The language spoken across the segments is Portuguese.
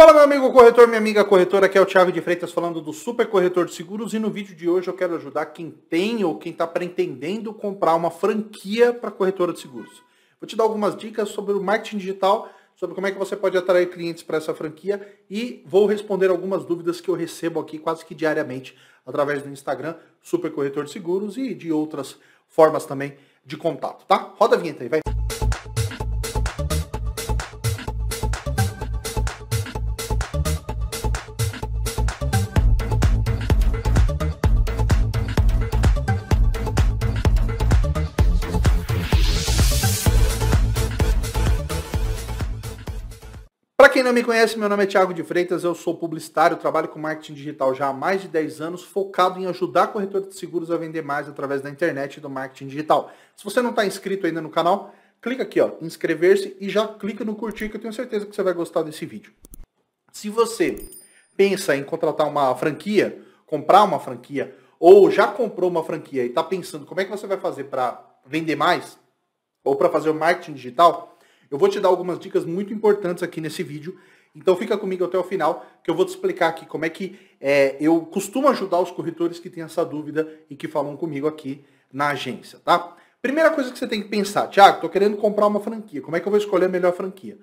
Fala meu amigo corretor, minha amiga corretora, aqui é o Thiago de Freitas falando do Super Corretor de Seguros e no vídeo de hoje eu quero ajudar quem tem ou quem está pretendendo comprar uma franquia para corretora de seguros. Vou te dar algumas dicas sobre o marketing digital, sobre como é que você pode atrair clientes para essa franquia e vou responder algumas dúvidas que eu recebo aqui quase que diariamente através do Instagram, Super Corretor de Seguros e de outras formas também de contato, tá? Roda a vinheta aí, vai. Quem não me conhece, meu nome é Thiago de Freitas, eu sou publicitário, trabalho com marketing digital já há mais de 10 anos, focado em ajudar corretores de seguros a vender mais através da internet e do marketing digital. Se você não está inscrito ainda no canal, clica aqui, ó, inscrever-se e já clica no curtir que eu tenho certeza que você vai gostar desse vídeo. Se você pensa em contratar uma franquia, comprar uma franquia, ou já comprou uma franquia e está pensando como é que você vai fazer para vender mais, ou para fazer o marketing digital, eu vou te dar algumas dicas muito importantes aqui nesse vídeo. Então fica comigo até o final, que eu vou te explicar aqui como é que é, eu costumo ajudar os corretores que têm essa dúvida e que falam comigo aqui na agência, tá? Primeira coisa que você tem que pensar, Tiago, estou querendo comprar uma franquia. Como é que eu vou escolher a melhor franquia?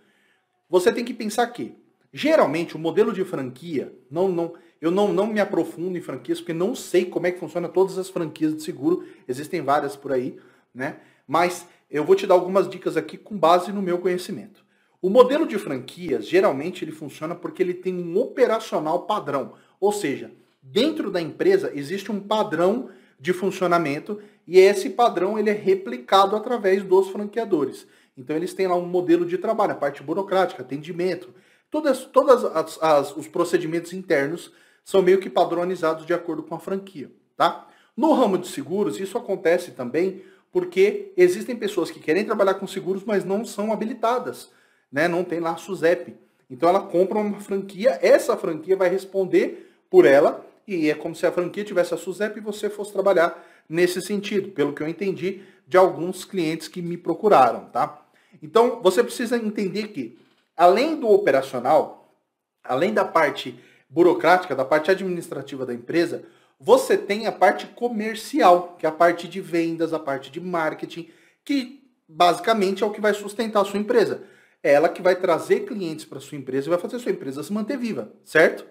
Você tem que pensar que, geralmente, o modelo de franquia, não, não, eu não, não me aprofundo em franquias, porque não sei como é que funciona todas as franquias de seguro, existem várias por aí, né? Mas eu vou te dar algumas dicas aqui com base no meu conhecimento. O modelo de franquias, geralmente, ele funciona porque ele tem um operacional padrão. Ou seja, dentro da empresa existe um padrão de funcionamento e esse padrão ele é replicado através dos franqueadores. Então eles têm lá um modelo de trabalho, a parte burocrática, atendimento, todas, todas as, as, os procedimentos internos são meio que padronizados de acordo com a franquia, tá? No ramo de seguros, isso acontece também porque existem pessoas que querem trabalhar com seguros, mas não são habilitadas, né? não tem lá a SUSEP. Então ela compra uma franquia, essa franquia vai responder por ela, e é como se a franquia tivesse a SUSEP e você fosse trabalhar nesse sentido, pelo que eu entendi de alguns clientes que me procuraram, tá? Então você precisa entender que, além do operacional, além da parte burocrática, da parte administrativa da empresa, você tem a parte comercial, que é a parte de vendas, a parte de marketing, que basicamente é o que vai sustentar a sua empresa. É ela que vai trazer clientes para sua empresa e vai fazer sua empresa se manter viva, certo?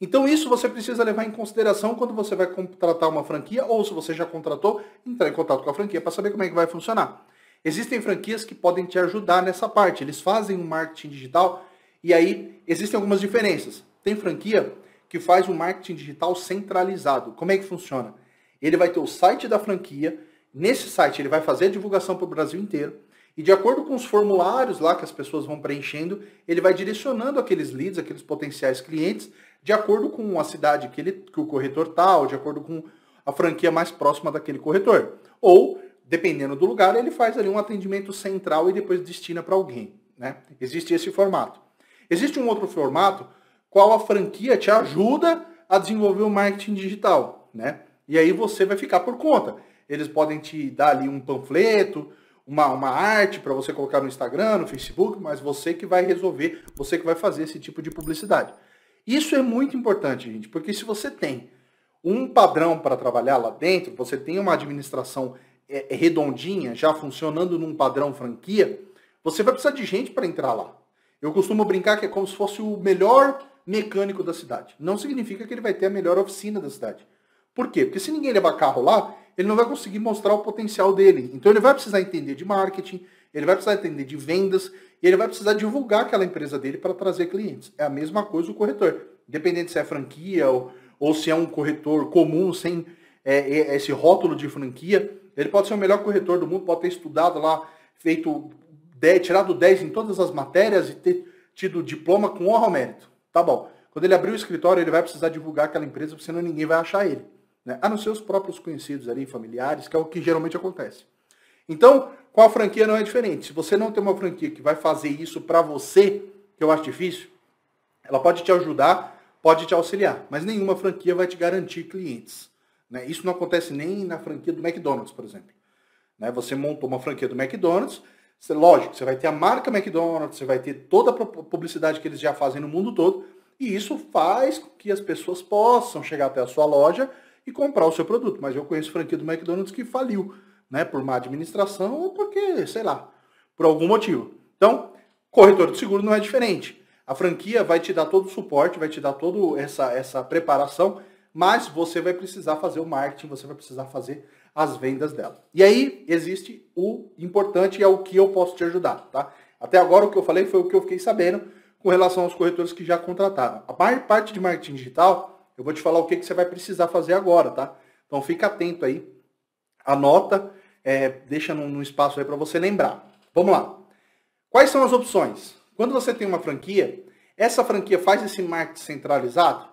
Então isso você precisa levar em consideração quando você vai contratar uma franquia ou se você já contratou, entrar em contato com a franquia para saber como é que vai funcionar. Existem franquias que podem te ajudar nessa parte. Eles fazem um marketing digital e aí existem algumas diferenças. Tem franquia que faz um marketing digital centralizado. Como é que funciona? Ele vai ter o site da franquia, nesse site ele vai fazer a divulgação para o Brasil inteiro, e de acordo com os formulários lá que as pessoas vão preenchendo, ele vai direcionando aqueles leads, aqueles potenciais clientes, de acordo com a cidade que, ele, que o corretor está, ou de acordo com a franquia mais próxima daquele corretor. Ou, dependendo do lugar, ele faz ali um atendimento central e depois destina para alguém. Né? Existe esse formato. Existe um outro formato qual a franquia te ajuda a desenvolver o marketing digital, né? E aí você vai ficar por conta. Eles podem te dar ali um panfleto, uma, uma arte para você colocar no Instagram, no Facebook, mas você que vai resolver, você que vai fazer esse tipo de publicidade. Isso é muito importante, gente, porque se você tem um padrão para trabalhar lá dentro, você tem uma administração é redondinha, já funcionando num padrão franquia, você vai precisar de gente para entrar lá. Eu costumo brincar que é como se fosse o melhor mecânico da cidade. Não significa que ele vai ter a melhor oficina da cidade. Por quê? Porque se ninguém levar carro lá, ele não vai conseguir mostrar o potencial dele. Então ele vai precisar entender de marketing, ele vai precisar entender de vendas, e ele vai precisar divulgar aquela empresa dele para trazer clientes. É a mesma coisa o corretor. Independente se é franquia ou, ou se é um corretor comum, sem é, é, esse rótulo de franquia, ele pode ser o melhor corretor do mundo, pode ter estudado lá, feito 10, tirado 10 em todas as matérias e ter tido diploma com honra ao mérito. Tá bom. Quando ele abrir o escritório, ele vai precisar divulgar aquela empresa, porque senão ninguém vai achar ele. Né? A não ser os próprios conhecidos ali, familiares, que é o que geralmente acontece. Então, com a franquia não é diferente. Se você não tem uma franquia que vai fazer isso para você, que eu acho difícil, ela pode te ajudar, pode te auxiliar, mas nenhuma franquia vai te garantir clientes. Né? Isso não acontece nem na franquia do McDonald's, por exemplo. Né? Você montou uma franquia do McDonald's, lógico, você vai ter a marca McDonald's, você vai ter toda a publicidade que eles já fazem no mundo todo, e isso faz com que as pessoas possam chegar até a sua loja e comprar o seu produto. Mas eu conheço franquia do McDonald's que faliu, né? Por má administração ou porque, sei lá, por algum motivo. Então, corretor de seguro não é diferente. A franquia vai te dar todo o suporte, vai te dar toda essa, essa preparação, mas você vai precisar fazer o marketing, você vai precisar fazer as vendas dela. E aí existe o importante é o que eu posso te ajudar, tá? Até agora o que eu falei foi o que eu fiquei sabendo com relação aos corretores que já contrataram. A parte de marketing digital, eu vou te falar o que, que você vai precisar fazer agora, tá? Então fica atento aí, anota, é, deixa no, no espaço aí para você lembrar. Vamos lá. Quais são as opções? Quando você tem uma franquia, essa franquia faz esse marketing centralizado,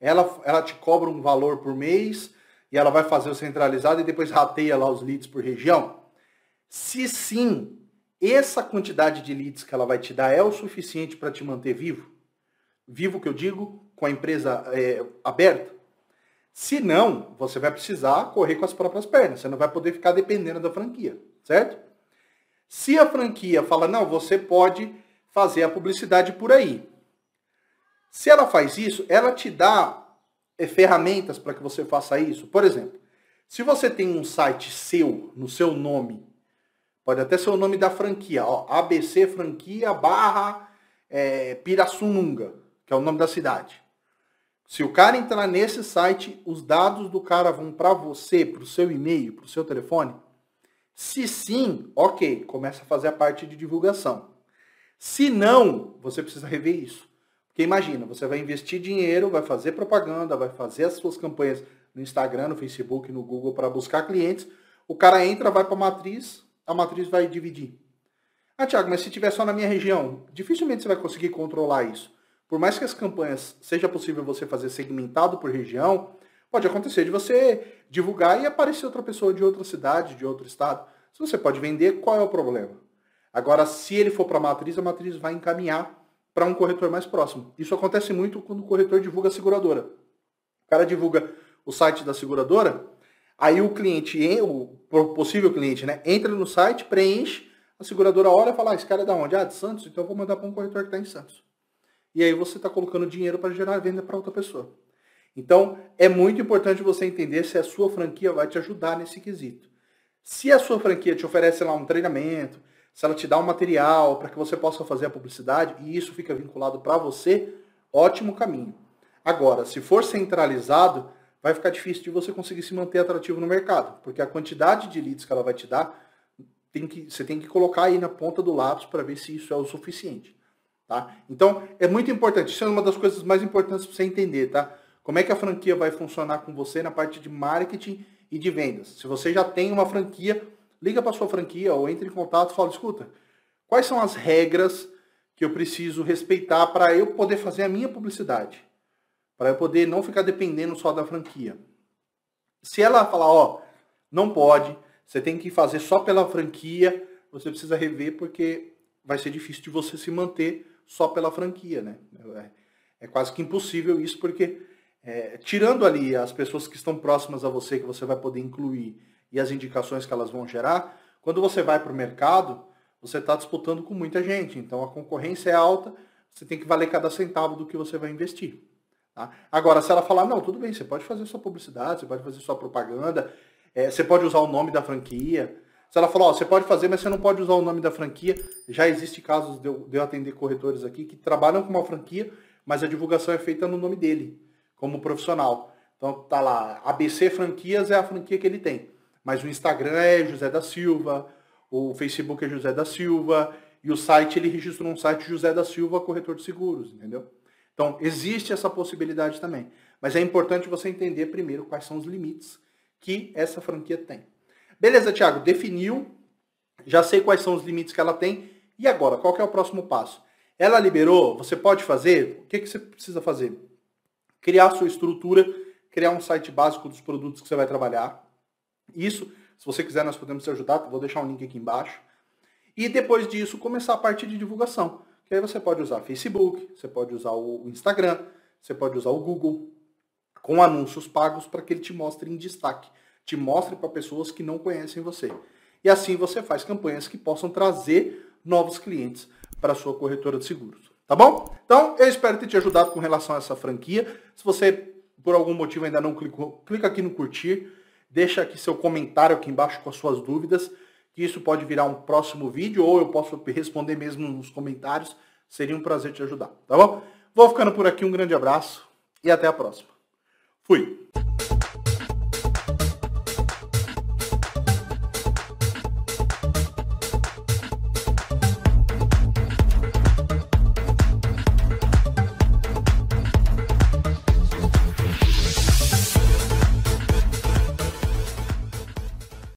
ela, ela te cobra um valor por mês e ela vai fazer o centralizado e depois rateia lá os leads por região? Se sim, essa quantidade de leads que ela vai te dar é o suficiente para te manter vivo? Vivo que eu digo, com a empresa é, aberta? Se não, você vai precisar correr com as próprias pernas. Você não vai poder ficar dependendo da franquia, certo? Se a franquia fala, não, você pode fazer a publicidade por aí. Se ela faz isso, ela te dá ferramentas para que você faça isso. Por exemplo, se você tem um site seu, no seu nome, pode até ser o nome da franquia, ó, ABC Franquia barra é, Pirassununga, que é o nome da cidade. Se o cara entrar nesse site, os dados do cara vão para você, para o seu e-mail, para o seu telefone? Se sim, ok, começa a fazer a parte de divulgação. Se não, você precisa rever isso. Porque imagina, você vai investir dinheiro, vai fazer propaganda, vai fazer as suas campanhas no Instagram, no Facebook, no Google para buscar clientes. O cara entra, vai para a matriz, a matriz vai dividir. Ah, Thiago, mas se tiver só na minha região, dificilmente você vai conseguir controlar isso. Por mais que as campanhas seja possível você fazer segmentado por região, pode acontecer de você divulgar e aparecer outra pessoa de outra cidade, de outro estado. Se você pode vender, qual é o problema? Agora, se ele for para a matriz, a matriz vai encaminhar para um corretor mais próximo. Isso acontece muito quando o corretor divulga a seguradora. O cara divulga o site da seguradora, aí o cliente, o possível cliente, né, entra no site, preenche, a seguradora olha e fala, ah, esse cara é da onde? Ah, de Santos? Então eu vou mandar para um corretor que está em Santos. E aí você está colocando dinheiro para gerar venda para outra pessoa. Então, é muito importante você entender se a sua franquia vai te ajudar nesse quesito. Se a sua franquia te oferece lá um treinamento, se ela te dá um material para que você possa fazer a publicidade e isso fica vinculado para você, ótimo caminho. Agora, se for centralizado, vai ficar difícil de você conseguir se manter atrativo no mercado, porque a quantidade de leads que ela vai te dar, tem que, você tem que colocar aí na ponta do lápis para ver se isso é o suficiente. Tá? Então, é muito importante, isso é uma das coisas mais importantes para você entender, tá? Como é que a franquia vai funcionar com você na parte de marketing e de vendas. Se você já tem uma franquia, liga para sua franquia ou entre em contato e fala, escuta, quais são as regras que eu preciso respeitar para eu poder fazer a minha publicidade? Para eu poder não ficar dependendo só da franquia. Se ela falar, ó, não pode, você tem que fazer só pela franquia, você precisa rever porque vai ser difícil de você se manter só pela franquia, né? É, é quase que impossível isso porque é, tirando ali as pessoas que estão próximas a você, que você vai poder incluir e as indicações que elas vão gerar, quando você vai para o mercado, você está disputando com muita gente. Então a concorrência é alta, você tem que valer cada centavo do que você vai investir. Tá? Agora, se ela falar, não, tudo bem, você pode fazer sua publicidade, você pode fazer sua propaganda, é, você pode usar o nome da franquia. Se ela falar, você pode fazer, mas você não pode usar o nome da franquia, já existe casos de eu, de eu atender corretores aqui que trabalham com uma franquia, mas a divulgação é feita no nome dele, como profissional. Então tá lá, ABC Franquias é a franquia que ele tem. Mas o Instagram é José da Silva, o Facebook é José da Silva, e o site ele registrou um site José da Silva, corretor de seguros, entendeu? Então, existe essa possibilidade também. Mas é importante você entender primeiro quais são os limites que essa franquia tem. Beleza, Thiago, definiu, já sei quais são os limites que ela tem. E agora, qual é o próximo passo? Ela liberou, você pode fazer, o que, que você precisa fazer? Criar sua estrutura, criar um site básico dos produtos que você vai trabalhar, isso, se você quiser, nós podemos te ajudar. Vou deixar um link aqui embaixo. E depois disso, começar a parte de divulgação. Que aí você pode usar Facebook, você pode usar o Instagram, você pode usar o Google, com anúncios pagos para que ele te mostre em destaque. Te mostre para pessoas que não conhecem você. e assim você faz campanhas que possam trazer novos clientes para sua corretora de seguros. Tá bom? Então, eu espero ter te ajudado com relação a essa franquia. Se você, por algum motivo, ainda não clicou, clica aqui no curtir, deixa aqui seu comentário aqui embaixo com as suas dúvidas, que isso pode virar um próximo vídeo, ou eu posso responder mesmo nos comentários. Seria um prazer te ajudar, tá bom? Vou ficando por aqui, um grande abraço e até a próxima. Fui!